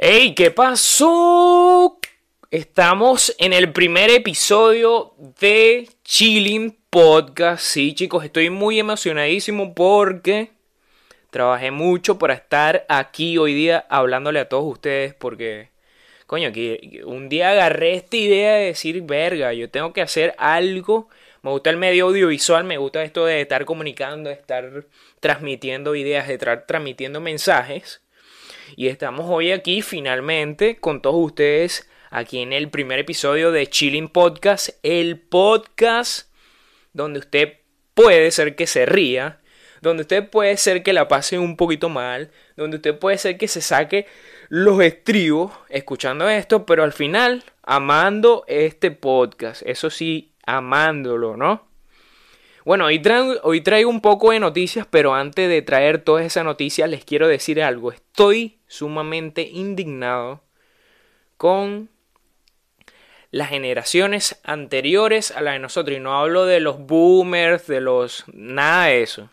¡Ey! ¿Qué pasó? Estamos en el primer episodio de Chilling Podcast. Sí, chicos, estoy muy emocionadísimo porque trabajé mucho para estar aquí hoy día hablándole a todos ustedes porque, coño, que un día agarré esta idea de decir, verga, yo tengo que hacer algo. Me gusta el medio audiovisual, me gusta esto de estar comunicando, de estar transmitiendo ideas, de estar transmitiendo mensajes. Y estamos hoy aquí finalmente con todos ustedes aquí en el primer episodio de Chilling Podcast, el podcast donde usted puede ser que se ría, donde usted puede ser que la pase un poquito mal, donde usted puede ser que se saque los estribos escuchando esto, pero al final amando este podcast, eso sí, amándolo, ¿no? Bueno, hoy traigo, un poco de noticias, pero antes de traer todas esas noticias les quiero decir algo. Estoy sumamente indignado con las generaciones anteriores a la de nosotros. Y no hablo de los boomers, de los... nada de eso.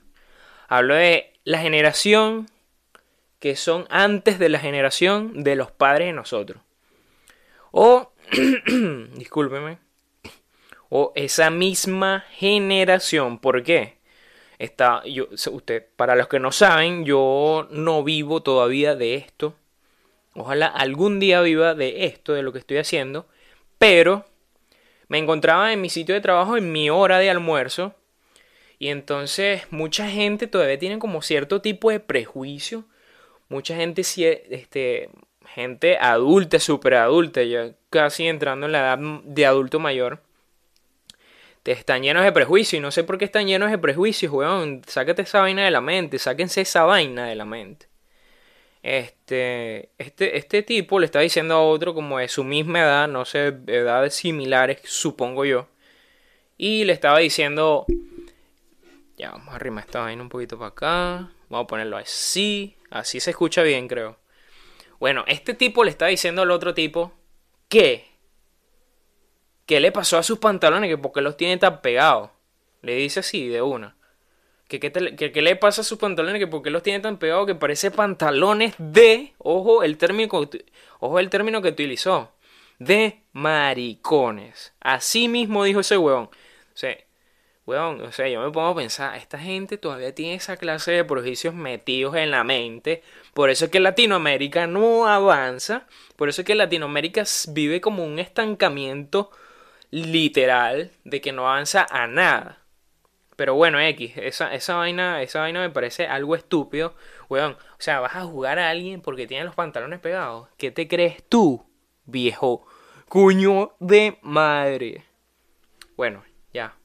Hablo de la generación que son antes de la generación de los padres de nosotros. O, discúlpeme, o esa misma generación. ¿Por qué? Está, yo, usted, para los que no saben, yo no vivo todavía de esto. Ojalá algún día viva de esto, de lo que estoy haciendo. Pero me encontraba en mi sitio de trabajo en mi hora de almuerzo. Y entonces mucha gente todavía tiene como cierto tipo de prejuicio. Mucha gente, este, gente adulta, súper adulta, ya casi entrando en la edad de adulto mayor están llenos de prejuicios y no sé por qué están llenos de prejuicios, weón. Sácate esa vaina de la mente, sáquense esa vaina de la mente. Este, este, este tipo le está diciendo a otro como de su misma edad, no sé, edades similares, supongo yo. Y le estaba diciendo, ya vamos a arrimar esta vaina un poquito para acá, vamos a ponerlo así, así se escucha bien creo. Bueno, este tipo le está diciendo al otro tipo que ¿Qué le pasó a sus pantalones? Que porque los tiene tan pegados. Le dice así de una. ¿Qué, qué, le pasa a sus pantalones? Que porque los tiene tan pegados que parece pantalones de. Ojo el término, ojo el término que utilizó. De maricones. Así mismo dijo ese huevón. O sea, huevón, o sea, yo me pongo a pensar, esta gente todavía tiene esa clase de prejuicios metidos en la mente. Por eso es que Latinoamérica no avanza. Por eso es que Latinoamérica vive como un estancamiento literal de que no avanza a nada. Pero bueno, X, esa, esa, vaina, esa vaina me parece algo estúpido. Weón, o sea, vas a jugar a alguien porque tiene los pantalones pegados. ¿Qué te crees tú, viejo? Cuño de madre. Bueno, ya.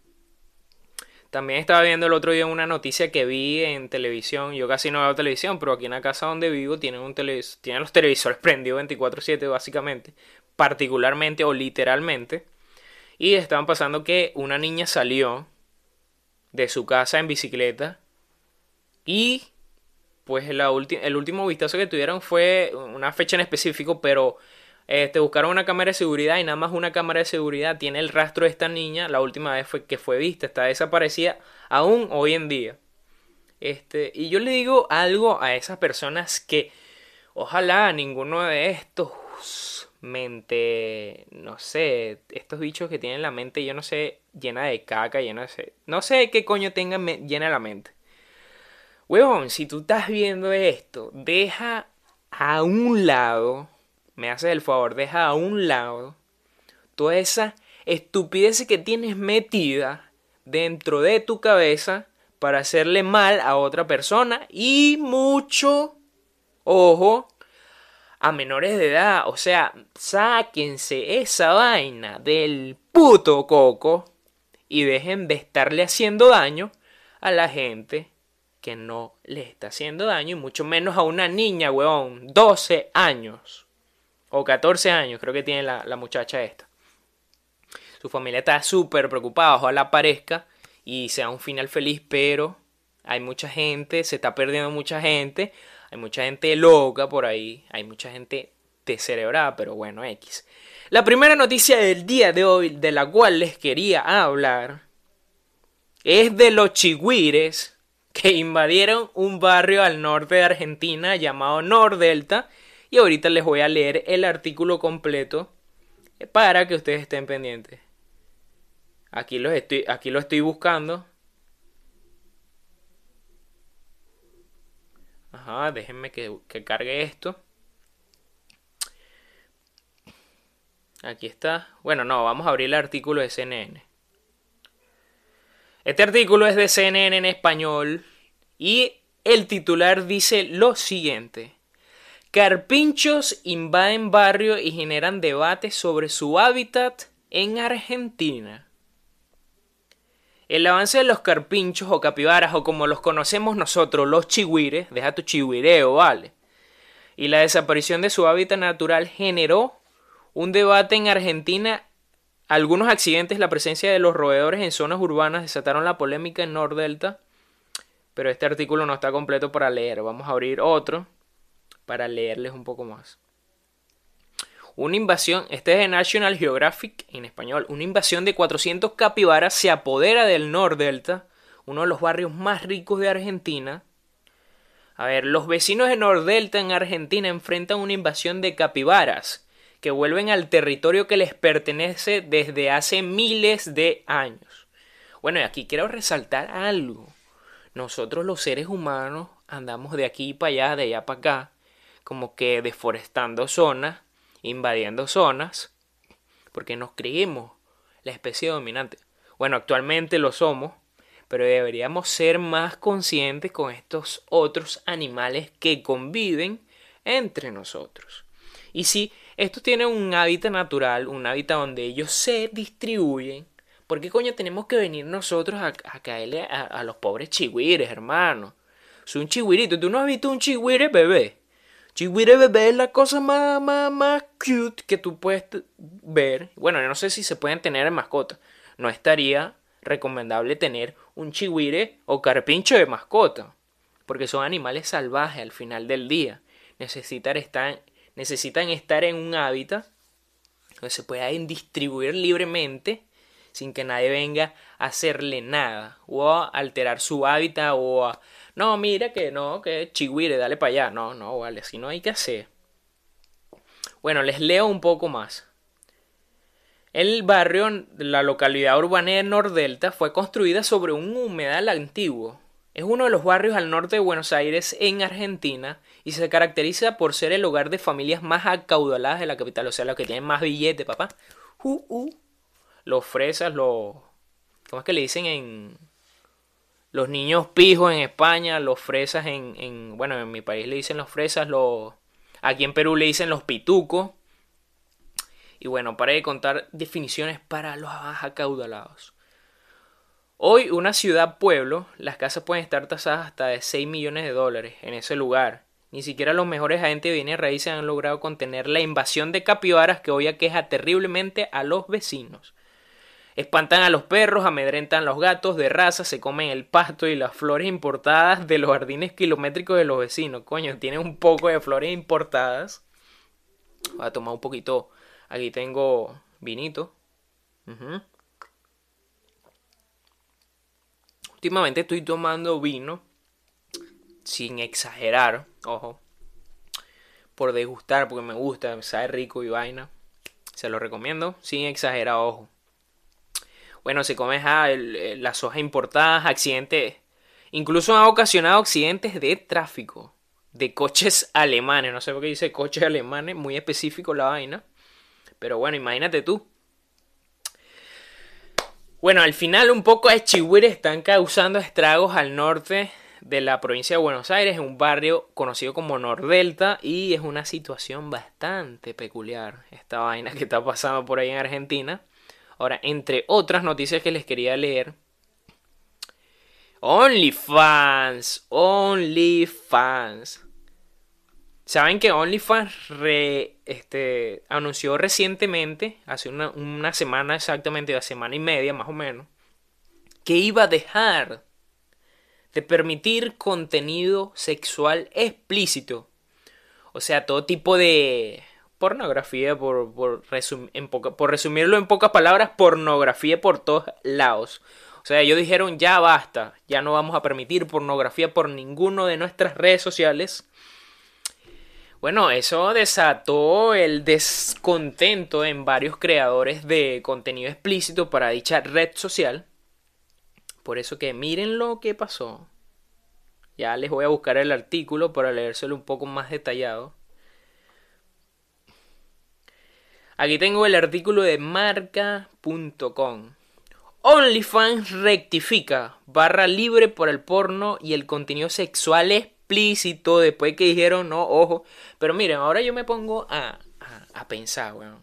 También estaba viendo el otro día una noticia que vi en televisión. Yo casi no veo televisión, pero aquí en la casa donde vivo tienen, un tienen los televisores prendidos 24/7 básicamente. Particularmente o literalmente. Y estaban pasando que una niña salió de su casa en bicicleta y pues la el último vistazo que tuvieron fue una fecha en específico, pero este, buscaron una cámara de seguridad y nada más una cámara de seguridad tiene el rastro de esta niña. La última vez fue que fue vista, está desaparecida aún hoy en día. Este, y yo le digo algo a esas personas que ojalá ninguno de estos mente, no sé, estos bichos que tienen la mente, yo no sé, llena de caca, llena de... No sé qué coño tengan llena la mente. Huevón, si tú estás viendo esto, deja a un lado, me haces el favor, deja a un lado toda esa estupidez que tienes metida dentro de tu cabeza para hacerle mal a otra persona y mucho, ojo, a menores de edad. O sea, sáquense esa vaina del puto coco y dejen de estarle haciendo daño a la gente que no le está haciendo daño y mucho menos a una niña, weón, 12 años o 14 años, creo que tiene la, la muchacha esta. Su familia está súper preocupada, ojalá aparezca y sea un final feliz, pero hay mucha gente, se está perdiendo mucha gente, hay mucha gente loca por ahí, hay mucha gente descerebrada, pero bueno, X. La primera noticia del día de hoy, de la cual les quería hablar, es de los chigüires que invadieron un barrio al norte de Argentina llamado Nordelta Y ahorita les voy a leer el artículo completo para que ustedes estén pendientes. Aquí, los estoy, aquí lo estoy buscando. Déjenme que, que cargue esto. Aquí está. Bueno, no, vamos a abrir el artículo de CNN. Este artículo es de CNN en español y el titular dice lo siguiente. Carpinchos invaden barrio y generan debate sobre su hábitat en Argentina. El avance de los carpinchos o capibaras o como los conocemos nosotros, los chihuires, deja tu chihuireo, vale. Y la desaparición de su hábitat natural generó un debate en Argentina. Algunos accidentes, la presencia de los roedores en zonas urbanas desataron la polémica en Nordelta. Pero este artículo no está completo para leer. Vamos a abrir otro para leerles un poco más. Una invasión, este es de National Geographic en español, una invasión de 400 capibaras se apodera del Nordelta, uno de los barrios más ricos de Argentina. A ver, los vecinos de Nordelta en Argentina enfrentan una invasión de capibaras que vuelven al territorio que les pertenece desde hace miles de años. Bueno, y aquí quiero resaltar algo. Nosotros los seres humanos andamos de aquí para allá, de allá para acá, como que deforestando zonas, invadiendo zonas, porque nos creemos la especie dominante. Bueno, actualmente lo somos, pero deberíamos ser más conscientes con estos otros animales que conviven entre nosotros. Y si estos tienen un hábitat natural, un hábitat donde ellos se distribuyen, ¿por qué coño tenemos que venir nosotros a, caerle a, los pobres chihuires, hermano? Es un ¿tú no has visto un chihuire bebé? Chihuire bebé es la cosa más, más, más cute que tú puedes ver. Bueno, yo no sé si se pueden tener en mascota. No estaría recomendable tener un chihuire o carpincho de mascota. Porque son animales salvajes al final del día. Necesitan estar necesitan estar en un hábitat donde se puedan distribuir libremente sin que nadie venga a hacerle nada o a alterar su hábitat o a no mira que no que chihuire dale para allá no no vale así no hay que hacer bueno les leo un poco más el barrio la localidad urbana de Nordelta fue construida sobre un humedal antiguo es uno de los barrios al norte de Buenos Aires en Argentina y se caracteriza por ser el hogar de familias más acaudaladas de la capital, o sea, los que tienen más billete, papá. Uh, uh. Los fresas, los... ¿Cómo es que le dicen en... Los niños pijos en España, los fresas en, en... Bueno, en mi país le dicen los fresas, los... Aquí en Perú le dicen los pitucos. Y bueno, para de contar definiciones para los más acaudalados. Hoy, una ciudad-pueblo, las casas pueden estar tasadas hasta de 6 millones de dólares en ese lugar. Ni siquiera los mejores agentes de bienes raíces han logrado contener la invasión de capibaras que hoy aqueja terriblemente a los vecinos. Espantan a los perros, amedrentan los gatos de raza, se comen el pasto y las flores importadas de los jardines kilométricos de los vecinos. Coño, tienen un poco de flores importadas. Voy a tomar un poquito. Aquí tengo vinito. Últimamente estoy tomando vino sin exagerar, ojo, por degustar, porque me gusta, sabe rico y vaina. Se lo recomiendo, sin exagerar, ojo. Bueno, se come las hojas importadas, accidentes, incluso ha ocasionado accidentes de tráfico, de coches alemanes, no sé por qué dice coches alemanes, muy específico la vaina. Pero bueno, imagínate tú, bueno, al final un poco de chihuires están causando estragos al norte de la provincia de Buenos Aires, un barrio conocido como Nordelta, y es una situación bastante peculiar esta vaina que está pasando por ahí en Argentina. Ahora, entre otras noticias que les quería leer, OnlyFans, OnlyFans. Saben que OnlyFans este, anunció recientemente, hace una, una semana exactamente, una semana y media más o menos, que iba a dejar de permitir contenido sexual explícito. O sea, todo tipo de pornografía, por, por, en por resumirlo en pocas palabras, pornografía por todos lados. O sea, ellos dijeron ya basta, ya no vamos a permitir pornografía por ninguno de nuestras redes sociales. Bueno, eso desató el descontento en varios creadores de contenido explícito para dicha red social. Por eso que miren lo que pasó. Ya les voy a buscar el artículo para leérselo un poco más detallado. Aquí tengo el artículo de marca.com. OnlyFans rectifica, barra libre por el porno y el contenido sexual explícito después que dijeron no, ojo. Pero miren, ahora yo me pongo a, a, pensar, weón.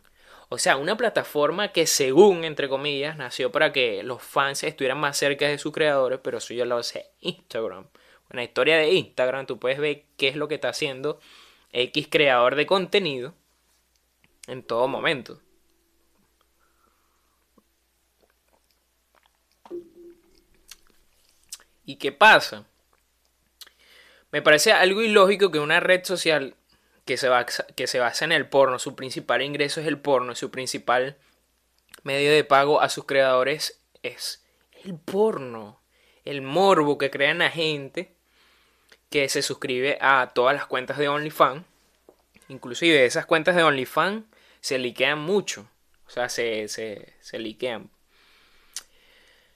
O sea, una plataforma que según, entre comillas, nació para que los fans estuvieran más cerca de sus creadores, pero eso ya lo hace Instagram. En la historia de Instagram tú puedes ver qué es lo que está haciendo X creador de contenido en todo momento. ¿Y qué pasa? Me parece algo ilógico que una red social que se, basa, que se basa en el porno, su principal ingreso es el porno, su principal medio de pago a sus creadores es el porno, el morbo que crean la gente que se suscribe a todas las cuentas de OnlyFans. Inclusive esas cuentas de OnlyFans se liquean mucho. O sea, se, se, se liquean.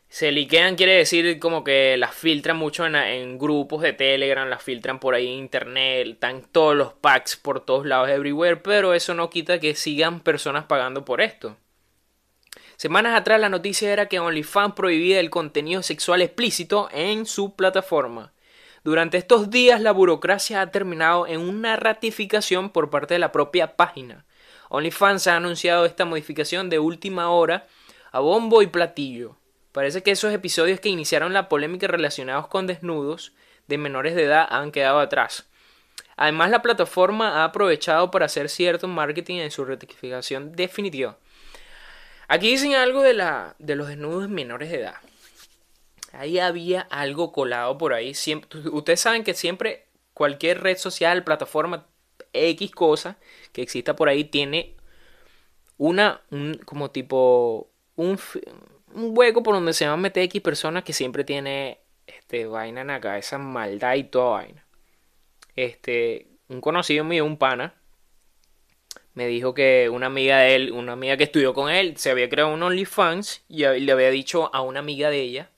Se liquean quiere decir como que las filtran mucho en, en, grupos de Telegram, las filtran por ahí en internet, están todos los packs por todos lados, everywhere, pero eso no quita que sigan personas pagando por esto. Semanas atrás la noticia era que OnlyFans prohibía el contenido sexual explícito en su plataforma. Durante estos días la burocracia ha terminado en una ratificación por parte de la propia página. OnlyFans ha anunciado esta modificación de última hora a bombo y platillo. Parece que esos episodios que iniciaron la polémica relacionados con desnudos de menores de edad han quedado atrás. Además, la plataforma ha aprovechado para hacer cierto marketing en su rectificación definitiva. Aquí dicen algo de, la, de los desnudos menores de edad. Ahí había algo colado por ahí. ustedes saben que siempre cualquier red social, plataforma, X cosa que exista por ahí tiene una, un, como tipo, un, hueco por donde se van a meter X personas que siempre tiene este, vaina en la cabeza, maldad y toda vaina. Este, un conocido mío, un pana, me dijo que una amiga de él, una amiga que estudió con él, se había creado un OnlyFans y le había dicho a una amiga de ella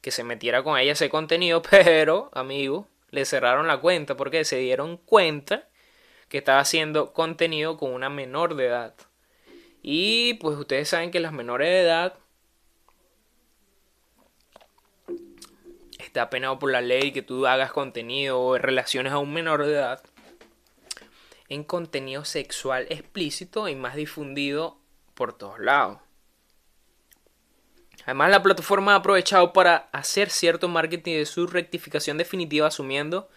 que se metiera con ella ese contenido, pero, amigo, le cerraron la cuenta porque se dieron cuenta que estaba haciendo contenido con una menor de edad. Y pues ustedes saben que las menores de edad está penado por la ley que tú hagas contenido o relaciones a un menor de edad en contenido sexual explícito y más difundido por todos lados. Además, la plataforma ha aprovechado para hacer cierto marketing de su rectificación definitiva, asumiendo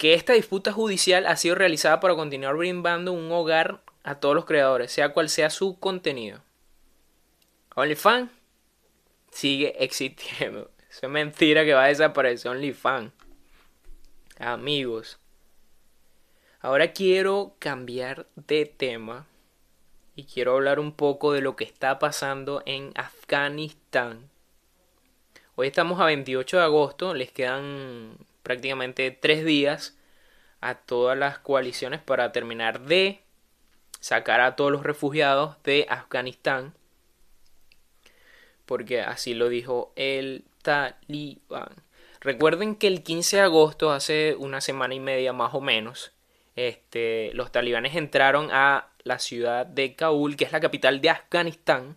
que esta disputa judicial ha sido realizada para continuar brindando un hogar a todos los creadores, sea cual sea su contenido. OnlyFans sigue existiendo. es mentira que va a desaparecer OnlyFans. Amigos. Ahora quiero cambiar de tema y quiero hablar un poco de lo que está pasando en Afganistán. Hoy estamos a 28 de agosto, les quedan prácticamente tres días a todas las coaliciones para terminar de sacar a todos los refugiados de Afganistán. Porque así lo dijo el talibán. Recuerden que el 15 de agosto, hace una semana y media más o menos, este, los talibanes entraron a la ciudad de Kabul, que es la capital de Afganistán,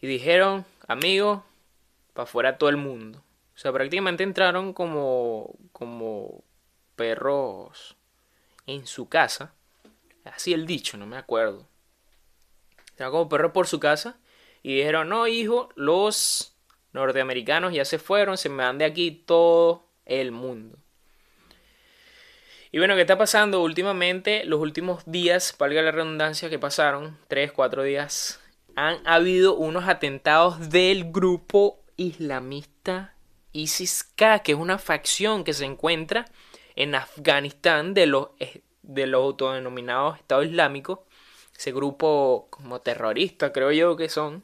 y dijeron, amigos, para afuera todo el mundo. O sea, prácticamente entraron como, como perros en su casa. Así el dicho, no me acuerdo. Entraron como perros por su casa y dijeron, no, hijo, los norteamericanos ya se fueron, se me van de aquí todo el mundo. Y bueno, ¿qué está pasando últimamente? Los últimos días, valga la redundancia, que pasaron, 3, 4 días, han habido unos atentados del grupo islamista ISIS-K, que es una facción que se encuentra en Afganistán de los, eh, de los autodenominados Estados Islámicos, ese grupo como terrorista creo yo que son,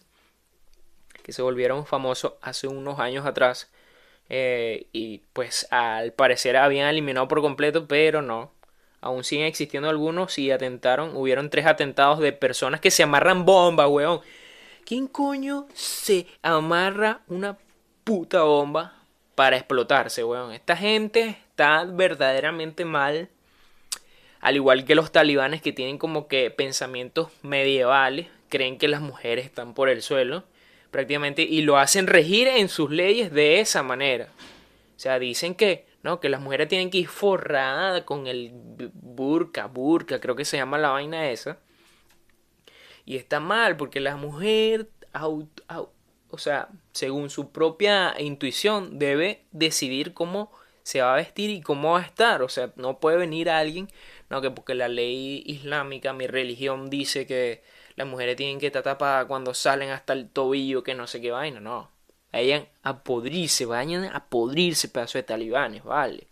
que se volvieron famosos hace unos años atrás eh, y pues al parecer habían eliminado por completo, pero no. Aún siguen existiendo algunos y atentaron. Hubieron tres atentados de personas que se amarran bombas, weón. ¿Quién coño se amarra una puta bomba para explotarse, weón? Esta gente está verdaderamente mal. Al igual que los talibanes que tienen como que pensamientos medievales, creen que las mujeres están por el suelo, prácticamente, y lo hacen regir en sus leyes de esa manera. O sea, dicen que no, que las mujeres tienen que ir forradas con el burka, burka, creo que se llama la vaina esa. Y está mal, porque la mujer, o sea, según su propia intuición, debe decidir cómo se va a vestir y cómo va a estar. O sea, no puede venir alguien, no, que porque la ley islámica, mi religión dice que las mujeres tienen que estar tapadas cuando salen hasta el tobillo, que no sé qué vaina, no. Vayan a podrirse, vayan a podrirse pedazo de talibanes, vale.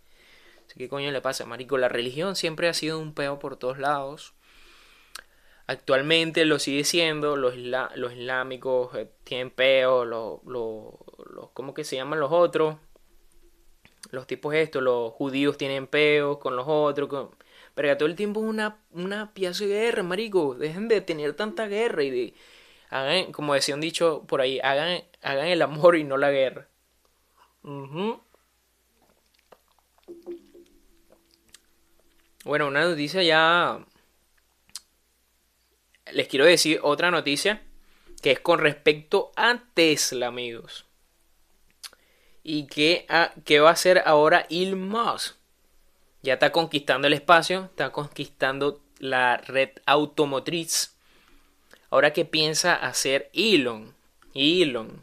¿Qué coño le pasa, marico? La religión siempre ha sido un peo por todos lados. Actualmente lo sigue siendo, los, los islámicos eh, tienen peo, los, los, ¿cómo que se llaman los otros? Los tipos estos, los judíos tienen peo con los otros, con... pero todo el tiempo es una, una pieza de guerra, marico, dejen de tener tanta guerra y de, hagan, como decía un dicho por ahí, hagan, hagan el amor y no la guerra. Bueno, una noticia ya les quiero decir otra noticia que es con respecto a Tesla, amigos. ¿Y qué, qué va a hacer ahora Elon Musk? Ya está conquistando el espacio, está conquistando la red automotriz. Ahora, ¿qué piensa hacer Elon? Elon.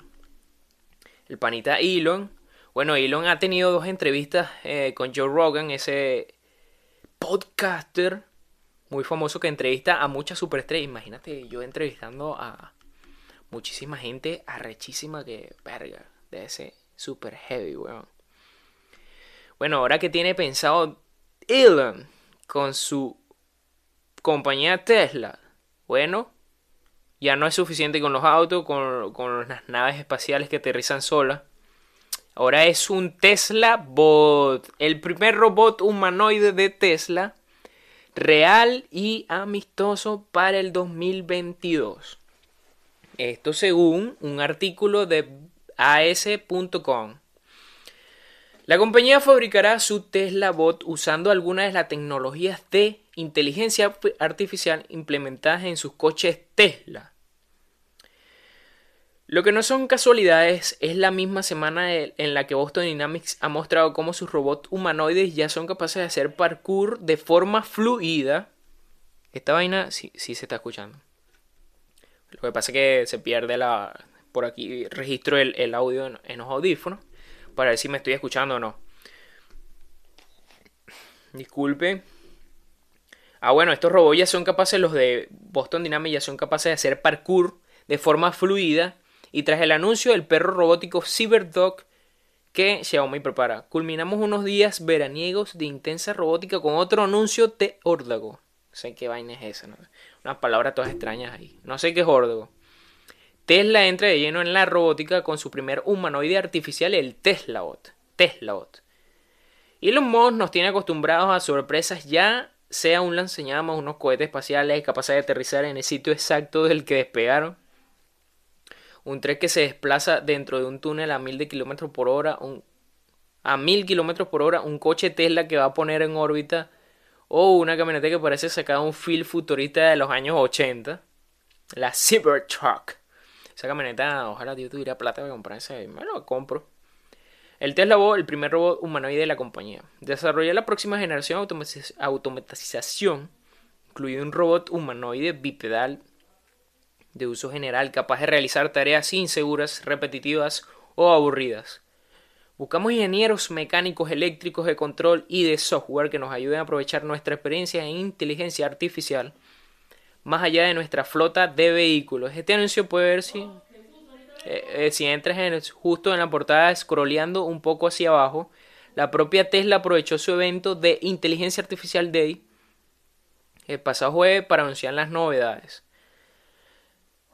El panita Elon. Bueno, Elon ha tenido dos entrevistas eh, con Joe Rogan, ese podcaster muy famoso que entrevista a muchas superestrellas. Imagínate yo entrevistando a muchísima gente arrechísima que, verga, de ese super heavy, weón. Bueno, ahora que tiene pensado Elon con su compañía Tesla, bueno, ya no es suficiente con los autos, con, con las naves espaciales que aterrizan solas. Ahora es un Tesla Bot, el primer robot humanoide de Tesla real y amistoso para el 2022. Esto según un artículo de as.com. La compañía fabricará su Tesla Bot usando algunas de las tecnologías de inteligencia artificial implementadas en sus coches Tesla. Lo que no son casualidades es la misma semana en la que Boston Dynamics ha mostrado cómo sus robots humanoides ya son capaces de hacer parkour de forma fluida. Esta vaina sí, sí se está escuchando. Lo que pasa es que se pierde la. Por aquí registro el, audio en, en los audífonos para ver si me estoy escuchando o no. Disculpe. Ah, bueno, estos robots ya son capaces, los de Boston Dynamics ya son capaces de hacer parkour de forma fluida y tras el anuncio del perro robótico CyberDog que Xiaomi prepara, culminamos unos días veraniegos de intensa robótica con otro anuncio de órdago. No sé qué vaina es esa, ¿no? unas palabras todas extrañas ahí. No sé qué es órdago. Tesla entra de lleno en la robótica con su primer humanoide artificial, el TeslaBot. TeslaBot. Elon Musk nos tiene acostumbrados a sorpresas ya sea un lanzallamas, unos cohetes espaciales capaces de aterrizar en el sitio exacto del que despegaron, un tren que se desplaza dentro de un túnel a mil de kilómetros por hora, a mil kilómetros por hora, un coche Tesla que va a poner en órbita, o una camioneta que parece sacada un film futurista de los años 80, la Cybertruck. Esa camioneta, ojalá yo tuviera plata para comprarse, me lo compro. El Tesla Bot, el primer robot humanoide de la compañía. Desarrolla la próxima generación de automatización, incluido un robot humanoide bipedal de uso general capaz de realizar tareas inseguras, repetitivas o aburridas. Buscamos ingenieros mecánicos, eléctricos de control y de software que nos ayuden a aprovechar nuestra experiencia en inteligencia artificial más allá de nuestra flota de vehículos. Este anuncio puede ver si, eh, eh, si entras en, justo en la portada scrolleando un poco hacia abajo. La propia Tesla aprovechó su evento de inteligencia artificial Day el pasado jueves para anunciar las novedades.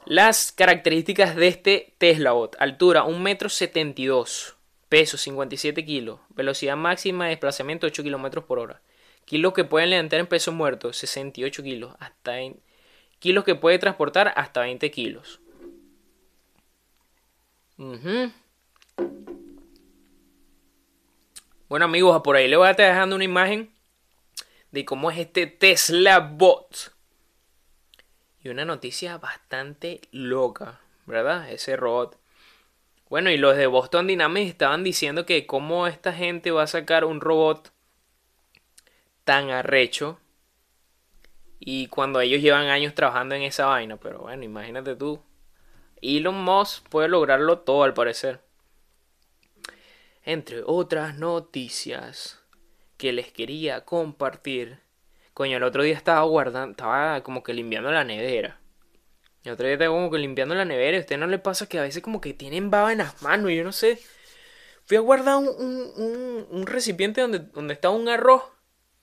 Las características de este Tesla Bot. Altura 1,72 m. Peso 57 kg. Velocidad máxima de desplazamiento 8 km por hora. Kilos que pueden levantar en peso muerto, 68 kilos. Hasta kilos que puede transportar hasta 20 kilos. Bueno amigos, por ahí le voy a estar dejando una imagen de cómo es este Tesla Bot. Y una noticia bastante loca, ¿verdad? Ese robot. Bueno, y los de Boston Dynamics estaban diciendo que cómo esta gente va a sacar un robot tan arrecho y cuando ellos llevan años trabajando en esa vaina, pero bueno, imagínate tú. Elon Musk puede lograrlo todo al parecer. Entre otras noticias que les quería compartir. Coño, el otro día estaba guardando, estaba como que limpiando la nevera. El otro día estaba como que limpiando la nevera a usted no le pasa que a veces como que tienen baba en las manos, yo no sé. Fui a guardar un, un, recipiente donde, donde estaba un arroz.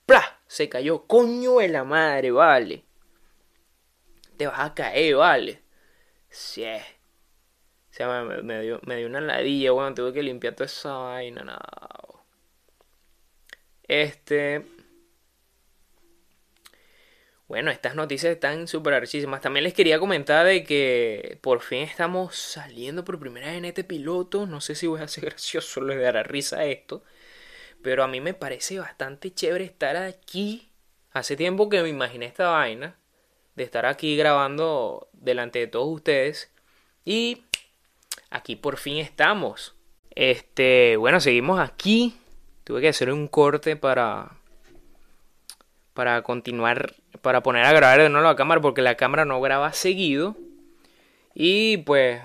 ¡Plah! Se cayó. Coño de la madre, vale. Te vas a caer, vale. Sí. O sea, me, dio, me dio una ladilla, bueno, tuve que limpiar toda esa vaina, nada. Este. Bueno, estas noticias están súper archísimas. También les quería comentar de que por fin estamos saliendo por primera vez en este piloto. No sé si voy a ser gracioso, les dará risa esto. Pero a mí me parece bastante chévere estar aquí. Hace tiempo que me imaginé esta vaina. De estar aquí grabando delante de todos ustedes. Y aquí por fin estamos. Este, bueno, seguimos aquí. Tuve que hacer un corte para para continuar, para poner a grabar de nuevo la cámara porque la cámara no graba seguido. Y pues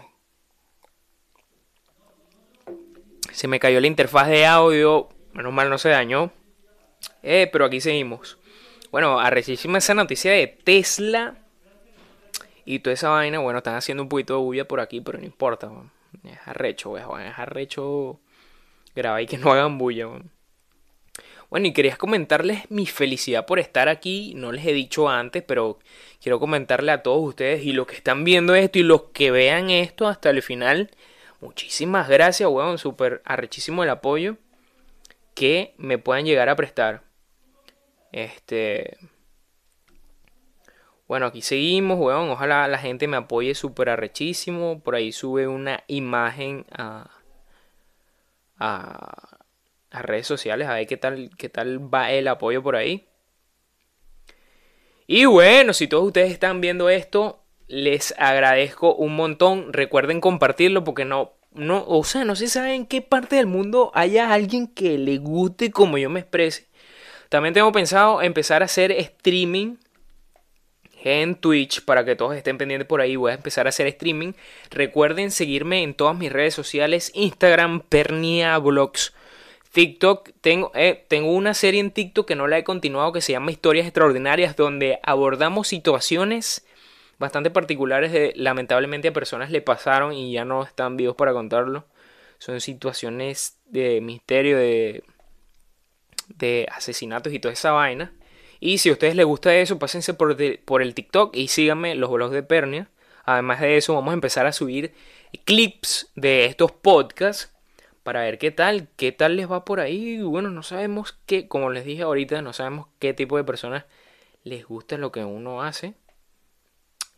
se me cayó la interfaz de audio, menos mal no se dañó. Eh, pero aquí seguimos. Bueno, arrechísima esa noticia de Tesla y toda esa vaina. Bueno, están haciendo un poquito de bulla por aquí, pero no importa. Es arrecho, weón. Es arrecho grabar y que no hagan bulla, Bueno, y quería comentarles mi felicidad por estar aquí. No les he dicho antes, pero quiero comentarle a todos ustedes y los que están viendo esto y los que vean esto hasta el final. Muchísimas gracias, weón. Súper arrechísimo el apoyo que me puedan llegar a prestar. Este. Bueno, aquí seguimos, weón. Ojalá la gente me apoye súper arrechísimo. Por ahí sube una imagen a, a, a, redes sociales. A ver qué tal, qué tal va el apoyo por ahí. Y bueno, si todos ustedes están viendo esto, les agradezco un montón. Recuerden compartirlo porque no, no, o sea, no se sabe en qué parte del mundo haya alguien que le guste como yo me exprese. También tengo pensado empezar a hacer streaming en Twitch para que todos estén pendientes por ahí. Voy a empezar a hacer streaming. Recuerden seguirme en todas mis redes sociales: Instagram, Pernia Vlogs, TikTok. Tengo, eh, tengo una serie en TikTok que no la he continuado que se llama Historias Extraordinarias, donde abordamos situaciones bastante particulares de lamentablemente a personas le pasaron y ya no están vivos para contarlo. Son situaciones de misterio, de, de asesinatos y toda esa vaina. Y si a ustedes les gusta eso, pásense por, por el TikTok y síganme los blogs de Pernia. Además de eso, vamos a empezar a subir clips de estos podcasts para ver qué tal, qué tal les va por ahí. Bueno, no sabemos qué, como les dije ahorita, no sabemos qué tipo de personas les gusta lo que uno hace.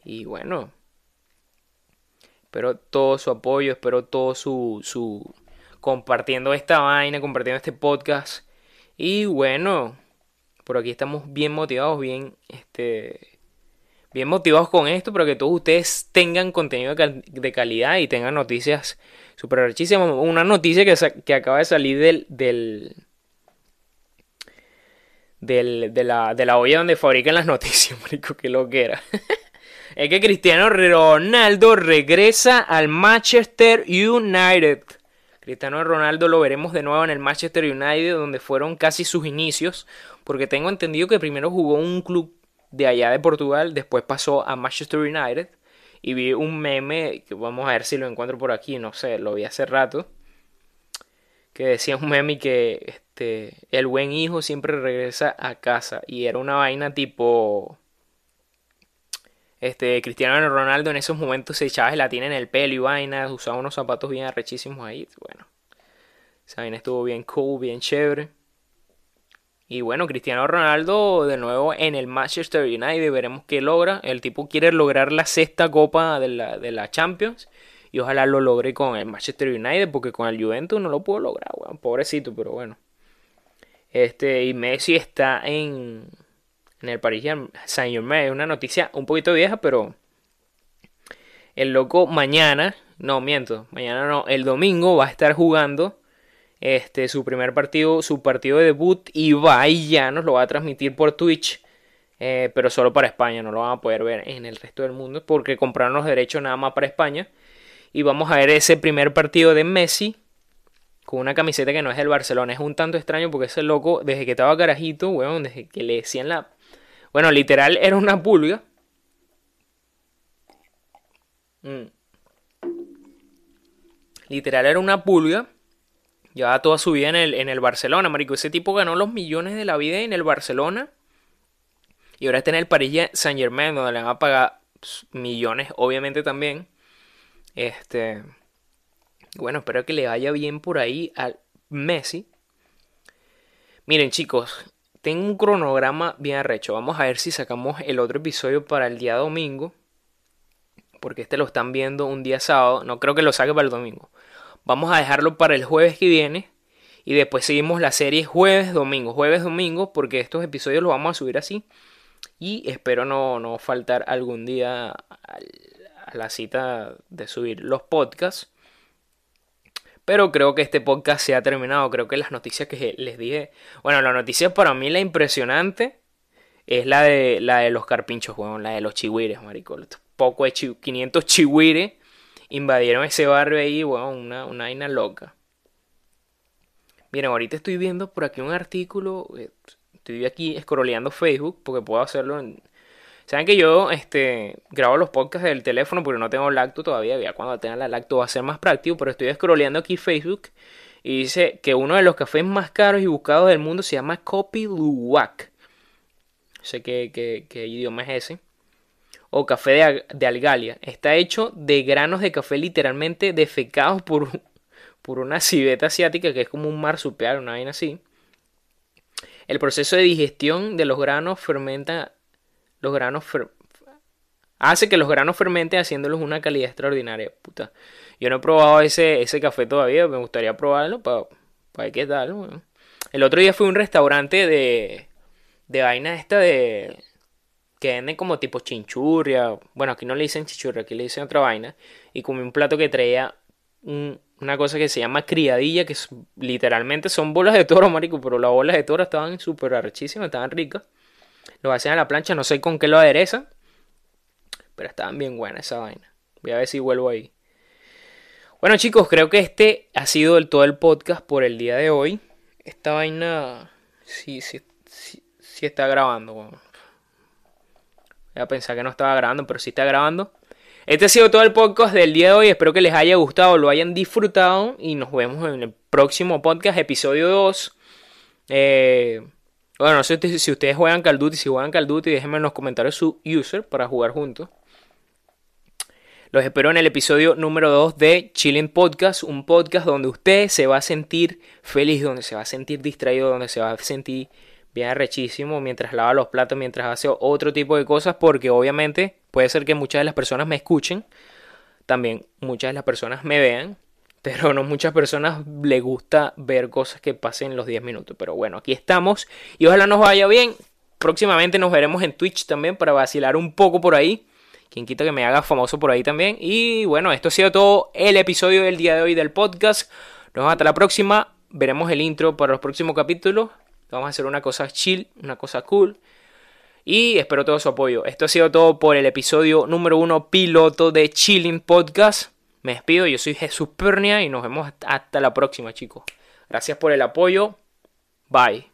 Y bueno, espero todo su apoyo, espero todo su, su compartiendo esta vaina, compartiendo este podcast. Y bueno, por aquí estamos bien motivados, bien, este, bien motivados con esto para que todos ustedes tengan contenido de, calidad y tengan noticias super archísimas. Una noticia que, que acaba de salir del, del, del, de, la, de la olla donde fabrican las noticias, marico, que lo que era. es que Cristiano Ronaldo regresa al Manchester United. Cristiano Ronaldo lo veremos de nuevo en el Manchester United, donde fueron casi sus inicios, porque tengo entendido que primero jugó un club de allá de Portugal, después pasó a Manchester United, y vi un meme, que vamos a ver si lo encuentro por aquí, no sé, lo vi hace rato, que decía un meme que este, el buen hijo siempre regresa a casa, y era una vaina tipo este, Cristiano Ronaldo en esos momentos se echaba gelatina en el pelo y vainas, usaba unos zapatos bien arrechísimos ahí. Bueno, esa vaina estuvo bien cool, bien chévere. Y bueno, Cristiano Ronaldo de nuevo en el Manchester United, veremos qué logra. El tipo quiere lograr la sexta copa de la, de la Champions. Y ojalá lo logre con el Manchester United, porque con el Juventus no lo pudo lograr, weón. Pobrecito, pero bueno. Este, y Messi está en, en el Paris Saint Germain. Una noticia un poquito vieja, pero el loco mañana, no miento, mañana no, el domingo va a estar jugando este, su primer partido, su partido de debut y ya nos lo va a transmitir por Twitch. Eh, pero solo para España, no lo van a poder ver en el resto del mundo porque compraron los derechos nada más para España. Y vamos a ver ese primer partido de Messi con una camiseta que no es del Barcelona. Es un tanto extraño porque ese loco, desde que estaba carajito, weón, desde que le decían la. Bueno, literal era una pulga. Mm. Literal era una pulga Llevaba toda su vida en el, en el Barcelona, marico. Ese tipo ganó los millones de la vida en el Barcelona. Y ahora está en el Paris Saint Germain, donde le van a pagar pues, millones, obviamente también. Este. Bueno, espero que le vaya bien por ahí al Messi. Miren, chicos, tengo un cronograma bien arrecho. Vamos a ver si sacamos el otro episodio para el día domingo. Porque este lo están viendo un día sábado. No creo que lo saque para el domingo. Vamos a dejarlo para el jueves que viene. Y después seguimos la serie jueves, domingo, jueves, domingo, porque estos episodios los vamos a subir así. Y espero no, no faltar algún día a la cita de subir los podcasts. Pero creo que este podcast se ha terminado. Creo que las noticias que les dije. Bueno, la noticia para mí la impresionante es la de la de los carpinchos, bueno, la de los chihuires, marico. Poco de 500 chihuires invadieron ese barrio ahí, bueno, una, una vaina loca. Miren, ahorita estoy viendo por aquí un artículo, eh, estoy aquí scrolleando Facebook porque puedo hacerlo en... Saben que yo este, grabo los podcasts del teléfono porque no tengo lacto todavía, ya cuando tenga la lacto va a ser más práctico, pero estoy scrolleando aquí Facebook y dice que uno de los cafés más caros y buscados del mundo se llama Kopi Luwak. No sé qué, qué idioma es ese o café de, algalia. Está hecho de granos de café literalmente defecados por, por una civeta asiática que es como un marsupial, una vaina así. El proceso de digestión de los granos fermenta los granos hace que los granos fermenten haciéndolos una calidad extraordinaria. Puta. Yo no he probado ese, ese café todavía, me gustaría probarlo para, qué tal. El otro día fui a un restaurante de, de vaina esta de que venden como tipo chinchurria. Bueno, aquí no le dicen chinchurria, aquí le dicen otra vaina. Y comí un plato que traía una cosa que se llama criadilla, que literalmente son bolas de toro, marico. Pero las bolas de toro estaban súper arrechísimas, estaban ricas. Lo hacen a la plancha, no sé con qué lo aderezan. Pero estaban bien buenas esa vaina. Voy a ver si vuelvo ahí. Bueno chicos, creo que este ha sido el, todo el podcast por el día de hoy. Esta vaina sí, sí, sí, está grabando. A pensar que no estaba grabando, pero sí está grabando. Este ha sido todo el podcast del día de hoy. Espero que les haya gustado, lo hayan disfrutado. Y nos vemos en el próximo podcast, episodio 2. Eh, bueno, no sé si ustedes juegan Call Duty. Si juegan Call Duty, déjenme en los comentarios su user para jugar juntos. Los espero en el episodio número 2 de Chilling Podcast, un podcast donde usted se va a sentir feliz, donde se va a sentir distraído, donde se va a sentir bien arrechísimo mientras lava los platos, mientras hace otro tipo de cosas, porque obviamente puede ser que muchas de las personas me escuchen, también muchas de las personas me vean, pero no muchas personas le gusta ver cosas que pasen los 10 minutos. Pero bueno, aquí estamos y ojalá nos vaya bien. Próximamente nos veremos en Twitch también para vacilar un poco por ahí. Quien quita que me haga famoso por ahí también. Y bueno, esto ha sido todo el episodio del día de hoy del podcast. Nos vemos hasta la próxima. Veremos el intro para los próximos capítulos. Vamos a hacer una cosa chill, una cosa cool. Y espero todo su apoyo. Esto ha sido todo por el episodio número uno piloto de Chilling Podcast. Me despido, yo soy Jesús Pernia y nos vemos hasta la próxima, chicos. Gracias por el apoyo. Bye.